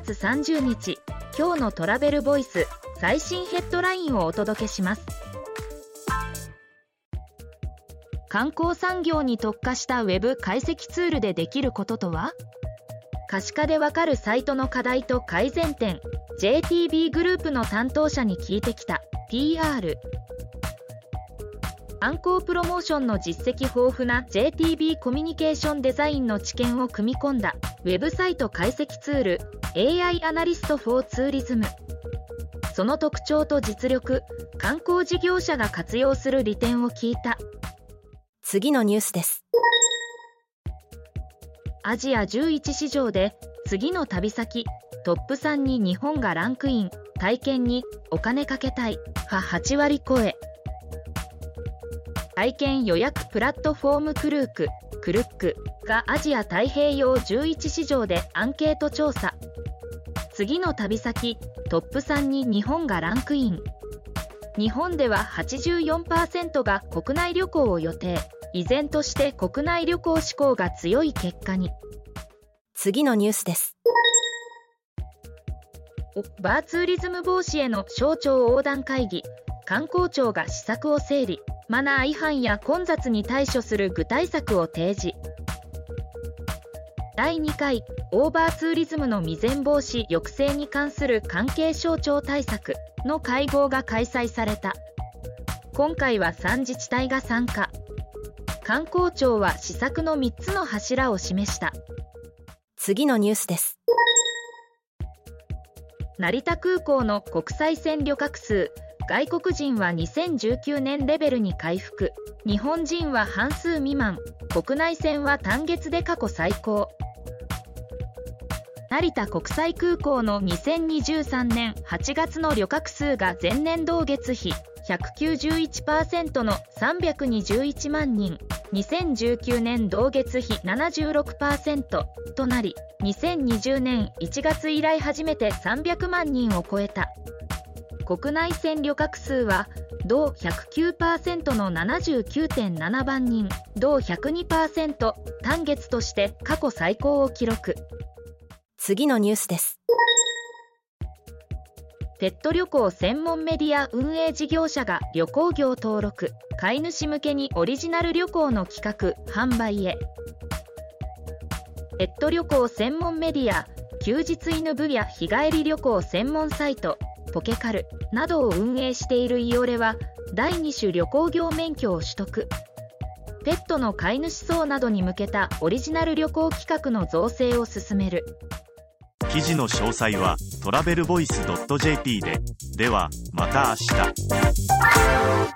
月30日今日のトラベルボイス最新ヘッドラインをお届けします。観光産業に特化したウェブ解析ツールでできることとは？可視化でわかるサイトの課題と改善点 JTB グループの担当者に聞いてきた PR 観光プロモーションの実績豊富な JTB コミュニケーションデザインの知見を組み込んだウェブサイト解析ツール AI アナリスト for ツーリズム。その特徴と実力観光事業者が活用する利点を聞いた。次のニュースです。アジア11市場で次の旅先トップ3に日本がランクイン。体験にお金かけたい。派8割超え体験予約プラットフォームクルーククルックがアジア太平洋11市場でアンケート調査。次の旅先トップ3に日本がランクイン。日本では84%が国内旅行を予定。依然として国内旅行志向が強い結果に。次のニュースです。バーツーリズム防止への省庁横断会議。観光庁が施策を整理マナー違反や混雑に対処する具体策を提示。第2回オーバーツーリズムの未然防止抑制に関する関係省庁対策の会合が開催された。今回は3自治体が参加。観光庁は施策の3つの柱を示した。次のニュースです。成田空港の国際線旅客数外国人は2019年レベルに回復。日本人は半数未満。国内線は単月で過去最高。成田国際空港の2023年8月の旅客数が前年同月比。191%の321万人。2019年同月比76%となり2020年1月以来初めて300万人を超えた。国内線旅客数は同109%の79.7万人同102%単月として過去最高を記録。次のニュースです。ペット旅行専門メディア運営事業者が旅行業登録飼い主向けにオリジナル旅行の企画販売へ。ペット旅行専門メディア休日犬部や日帰り旅行専門サイトポケカルなどを運営しているイオレは第2種旅行業免許を取得。ペットの飼い主層などに向けたオリジナル旅行企画の造成を進める。記事の詳細はトラベルボイス .jp で。ではまた明日。